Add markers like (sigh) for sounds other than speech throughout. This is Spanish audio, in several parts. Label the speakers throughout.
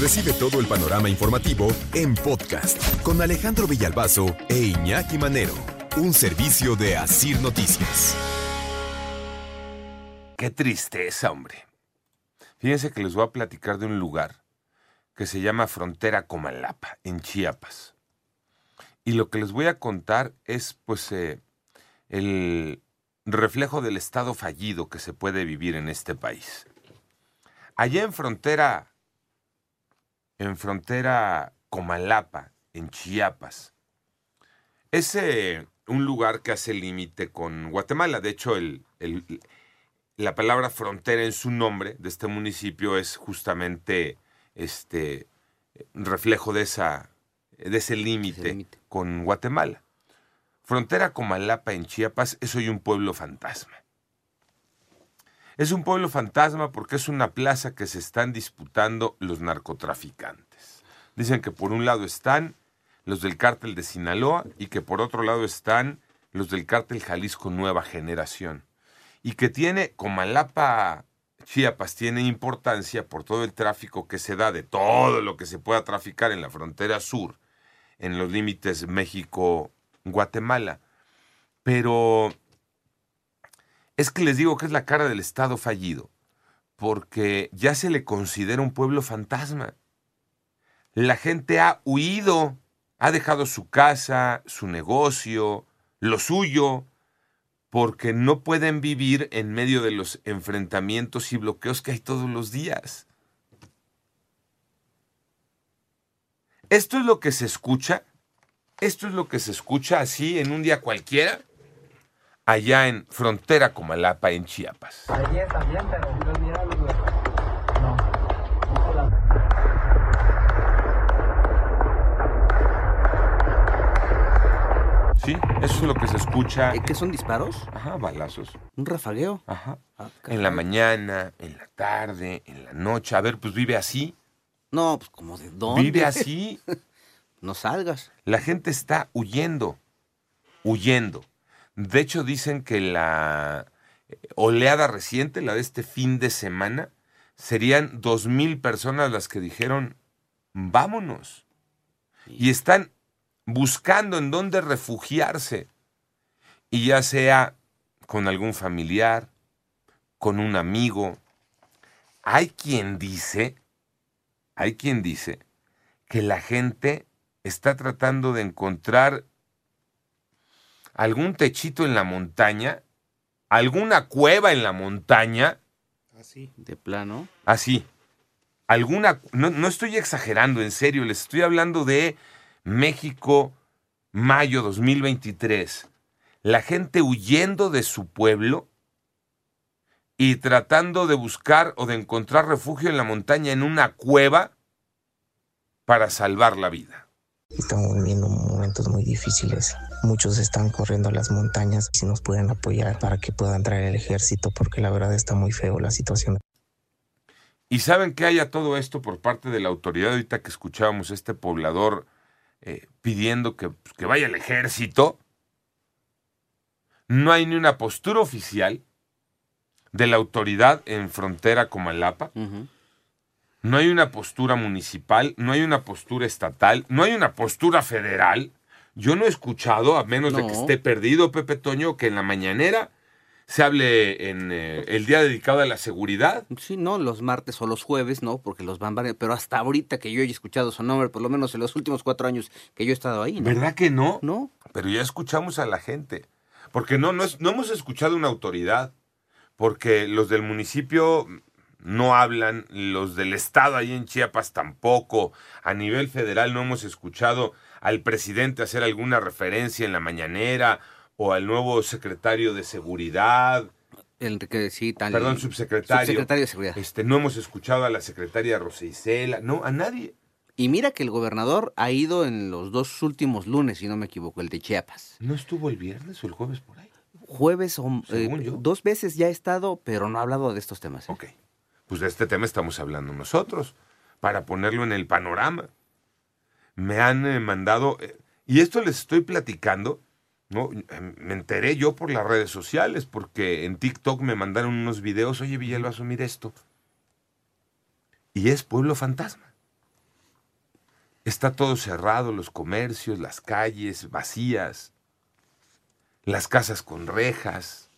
Speaker 1: Recibe todo el panorama informativo en podcast con Alejandro Villalbazo e Iñaki Manero, un servicio de Asir Noticias.
Speaker 2: Qué tristeza, hombre. Fíjense que les voy a platicar de un lugar que se llama Frontera Comalapa, en Chiapas. Y lo que les voy a contar es, pues, eh, el reflejo del estado fallido que se puede vivir en este país. Allá en frontera, en frontera Comalapa, en Chiapas, es eh, un lugar que hace límite con Guatemala. De hecho, el, el, la palabra frontera en su nombre de este municipio es justamente este reflejo de esa de ese límite con Guatemala. Frontera Comalapa en Chiapas es hoy un pueblo fantasma. Es un pueblo fantasma porque es una plaza que se están disputando los narcotraficantes. Dicen que por un lado están los del cártel de Sinaloa y que por otro lado están los del cártel Jalisco Nueva Generación. Y que tiene Comalapa, Chiapas, tiene importancia por todo el tráfico que se da de todo lo que se pueda traficar en la frontera sur, en los límites México-Guatemala. Pero es que les digo que es la cara del Estado fallido, porque ya se le considera un pueblo fantasma. La gente ha huido, ha dejado su casa, su negocio, lo suyo, porque no pueden vivir en medio de los enfrentamientos y bloqueos que hay todos los días. Esto es lo que se escucha, esto es lo que se escucha así en un día cualquiera allá en frontera Comalapa, en Chiapas.
Speaker 3: Ayer también, pero no.
Speaker 2: Sí, eso es lo que se escucha.
Speaker 4: ¿Eh, ¿Qué son disparos?
Speaker 2: Ajá, balazos.
Speaker 4: ¿Un rafagueo?
Speaker 2: Ajá.
Speaker 4: Ah,
Speaker 2: En la mañana, en la tarde, en la noche. A ver, pues vive así.
Speaker 4: No, pues como de dónde.
Speaker 2: Vive (laughs) así.
Speaker 4: No salgas.
Speaker 2: La gente está huyendo, huyendo. De hecho, dicen que la eh, oleada reciente, la de este fin de semana, serían dos mil personas las que dijeron, vámonos. Y están buscando en dónde refugiarse. Y ya sea con algún familiar, con un amigo. Hay quien dice, hay quien dice que la gente está tratando de encontrar algún techito en la montaña, alguna cueva en la montaña,
Speaker 4: De plano.
Speaker 2: así. Alguna, no, no estoy exagerando, en serio, les estoy hablando de México, mayo 2023. La gente huyendo de su pueblo y tratando de buscar o de encontrar refugio en la montaña, en una cueva, para salvar la vida.
Speaker 5: Estamos viviendo momentos muy difíciles. Muchos están corriendo a las montañas. Si nos pueden apoyar para que pueda entrar el ejército, porque la verdad está muy feo la situación.
Speaker 2: Y saben que haya todo esto por parte de la autoridad, ahorita que escuchábamos a este poblador eh, pidiendo que, pues, que vaya el ejército, no hay ni una postura oficial de la autoridad en frontera Comalapa,
Speaker 4: Ujú.
Speaker 2: no hay una postura municipal, no hay una postura estatal, no hay una postura federal. Yo no he escuchado, a menos de que esté perdido, Pepe Toño, que en la mañanera se hable en eh, el día dedicado a la seguridad.
Speaker 4: Sí, no, los martes o los jueves, ¿no? Porque los van variando. Pero hasta ahorita que yo he escuchado su nombre, por lo menos en los últimos cuatro años que yo he estado ahí, ¿no?
Speaker 2: ¿Verdad que no?
Speaker 4: ¿No?
Speaker 2: Pero ya escuchamos a la gente. Porque no, no, es- no hemos escuchado una autoridad. Porque los del municipio no hablan, los del estado ahí en Chiapas tampoco. A nivel federal no hemos escuchado al presidente hacer alguna referencia en la mañanera o al nuevo secretario de seguridad.
Speaker 4: El que sí, tal.
Speaker 2: Perdón, subsecretario.
Speaker 4: Subsecretario de Seguridad.
Speaker 2: Este, no hemos escuchado a la secretaria Rosa Isela, no, a nadie.
Speaker 4: Y mira que el gobernador ha ido en los dos últimos lunes, si no me equivoco, el de Chiapas.
Speaker 2: ¿No estuvo el viernes o el jueves por ahí?
Speaker 4: Jueves o eh, dos veces ya ha estado, pero no ha hablado de estos temas. ¿eh?
Speaker 2: Ok. Pues de este tema estamos hablando nosotros, para ponerlo en el panorama. Me han eh, mandado, eh, y esto les estoy platicando, ¿no? Eh, Me enteré yo por las redes sociales, porque en TikTok me mandaron unos videos, oye Villalbazo, mira esto. Y es Pueblo Fantasma. Está todo cerrado, los comercios, las calles vacías, las casas con rejas.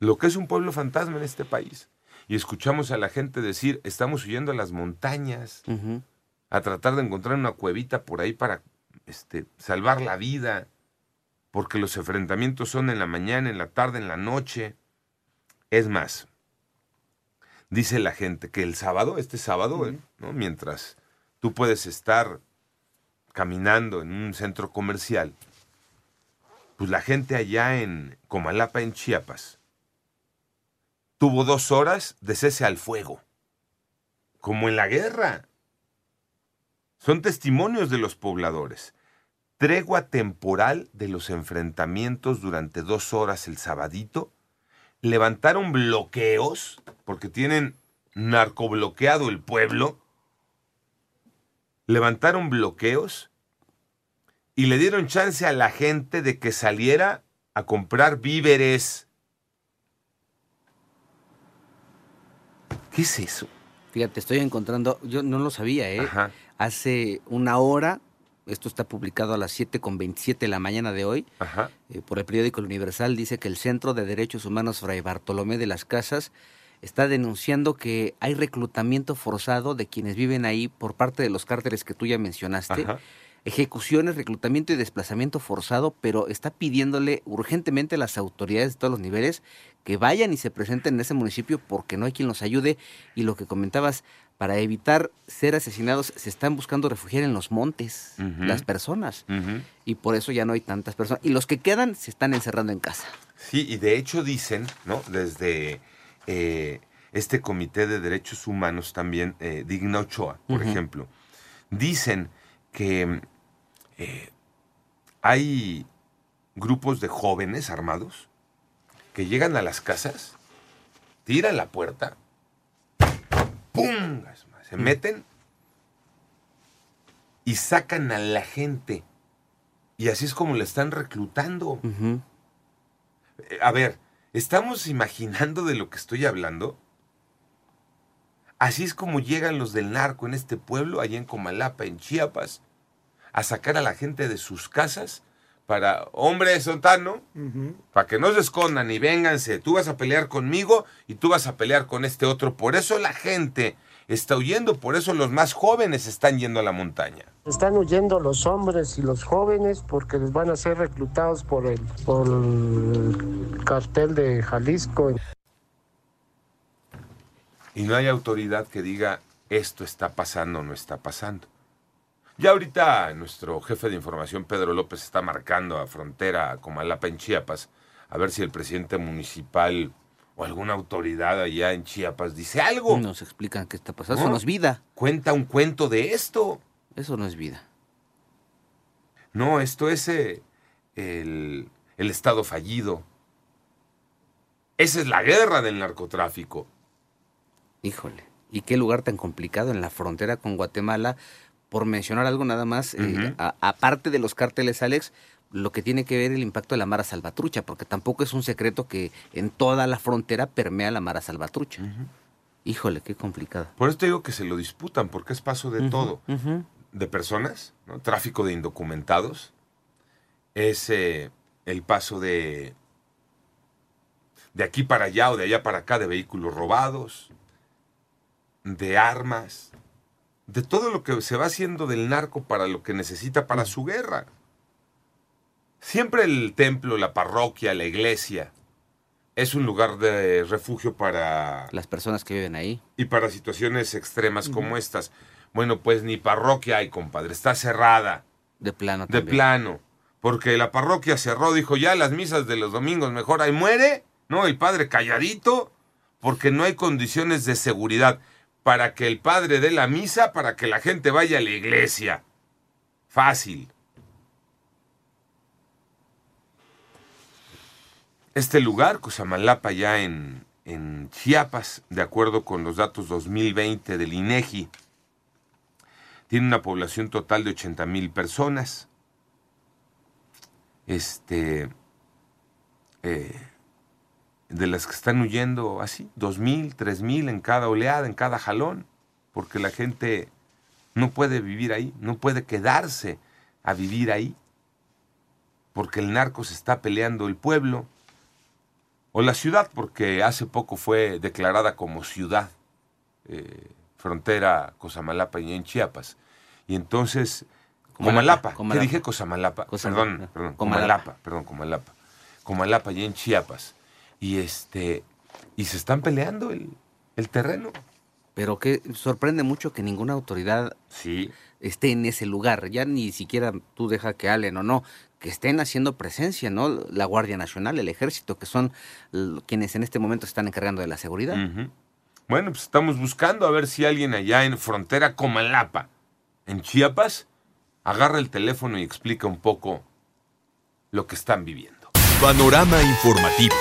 Speaker 2: Lo que es un pueblo fantasma en este país. Y escuchamos a la gente decir, estamos huyendo a las montañas. A tratar de encontrar una cuevita por ahí para este, salvar la vida, porque los enfrentamientos son en la mañana, en la tarde, en la noche. Es más, dice la gente que el sábado, este sábado, eh, ¿no? mientras tú puedes estar caminando en un centro comercial, pues la gente allá en Comalapa, en Chiapas, tuvo dos horas de cese al fuego, como en la guerra. Son testimonios de los pobladores. Tregua temporal de los enfrentamientos durante dos horas el sabadito. Levantaron bloqueos, porque tienen narcobloqueado el pueblo. Levantaron bloqueos y le dieron chance a la gente de que saliera a comprar víveres. ¿Qué es eso?
Speaker 4: Fíjate, estoy encontrando, yo no lo sabía, ¿eh?
Speaker 2: Ajá.
Speaker 4: Hace una hora, esto está publicado a las 7.27 de la mañana de hoy,
Speaker 2: Ajá.
Speaker 4: eh, por el periódico El Universal, dice que el Centro de Derechos Humanos Fray Bartolomé de las Casas está denunciando que hay reclutamiento forzado de quienes viven ahí por parte de los cárteles que tú ya mencionaste.
Speaker 2: Ajá.
Speaker 4: Ejecuciones, reclutamiento y desplazamiento forzado, pero está pidiéndole urgentemente a las autoridades de todos los niveles que vayan y se presenten en ese municipio porque no hay quien los ayude. Y lo que comentabas, para evitar ser asesinados, se están buscando refugiar en los montes las personas. Y por eso ya no hay tantas personas. Y los que quedan se están encerrando en casa.
Speaker 2: Sí, y de hecho dicen, ¿no? Desde eh, este Comité de Derechos Humanos también, eh, Digna Ochoa, por ejemplo, dicen que eh, hay grupos de jóvenes armados que llegan a las casas, tiran la puerta, ¡pum! Se meten y sacan a la gente. Y así es como le están reclutando. A ver, ¿estamos imaginando de lo que estoy hablando? Así es como llegan los del narco en este pueblo, allá en Comalapa, en Chiapas, a sacar a la gente de sus casas para, hombre, Sontano, para que no se escondan y vénganse, tú vas a pelear conmigo y tú vas a pelear con este otro. Por eso la gente está huyendo, por eso los más jóvenes están yendo a la montaña.
Speaker 6: Están huyendo los hombres y los jóvenes porque les van a ser reclutados por el, por el cartel de Jalisco.
Speaker 2: y no hay autoridad que diga esto está pasando o no está pasando. Ya ahorita nuestro jefe de información, Pedro López, está marcando a frontera Comalapa en Chiapas, a ver si el presidente municipal o alguna autoridad allá en Chiapas dice algo,
Speaker 4: Nos explican qué está pasando.
Speaker 2: ¿No?
Speaker 4: Eso no es vida.
Speaker 2: cuenta un cuento de esto.
Speaker 4: Eso no es vida.
Speaker 2: No, esto es eh, el, el Estado fallido. Esa es la guerra del narcotráfico.
Speaker 4: Híjole. ¿Y qué lugar tan complicado en la frontera con Guatemala? Por mencionar algo nada más, eh, a- aparte de los cárteles, Alex, lo que tiene que ver el impacto de la Mara Salvatrucha, porque tampoco es un secreto que en toda la frontera permea la Mara Salvatrucha. Híjole, qué complicado.
Speaker 2: Por eso te digo que se lo disputan, porque es paso de todo. de personas, ¿no? tráfico de indocumentados, es eh, el paso de, de aquí para allá o de allá para acá de vehículos robados, de armas, de todo lo que se va haciendo del narco para lo que necesita para su guerra. Siempre el templo, la parroquia, la iglesia es un lugar de refugio para
Speaker 4: Las personas que viven ahí.
Speaker 2: y para situaciones extremas como estas. Bueno, pues ni parroquia hay, compadre. Está cerrada,
Speaker 4: De plano
Speaker 2: de
Speaker 4: también.
Speaker 2: plano. Porque la parroquia cerró, dijo ya las misas de los domingos mejor ahí muere. No, el padre calladito, porque no hay condiciones de seguridad para que el padre dé la misa, para que la gente vaya a la iglesia. Fácil. Este lugar, Cusamalapa, ya en, en Chiapas, de acuerdo con los datos 2020 del INEGI, tiene una población total de 80 mil personas. Este, eh, de las que están huyendo así, dos mil, tres mil en cada oleada, en cada jalón, porque la gente no puede vivir ahí, no puede quedarse a vivir ahí, porque el narco se está peleando el pueblo, o la ciudad, porque hace poco fue declarada como ciudad, eh, frontera Cosamalapa y en Chiapas. Y entonces,
Speaker 4: Comalapa,
Speaker 2: ¿qué dije Cosamalapa?
Speaker 4: Cosamalapa,
Speaker 2: Perdón, perdón.
Speaker 4: Comalapa,
Speaker 2: perdón, Comalapa. Comalapa y en Chiapas. Y este, y se están peleando el, el terreno.
Speaker 4: Pero que sorprende mucho que ninguna autoridad
Speaker 2: Sí,
Speaker 4: esté en ese lugar. Ya ni siquiera tú deja que hablen o no, que estén haciendo presencia, ¿no? La Guardia Nacional, el Ejército, que son quienes en este momento se están encargando de la seguridad.
Speaker 2: Bueno, pues estamos buscando a ver si alguien allá en frontera Comalapa, en Chiapas, agarra el teléfono y explica un poco lo que están viviendo.
Speaker 1: Panorama informativo.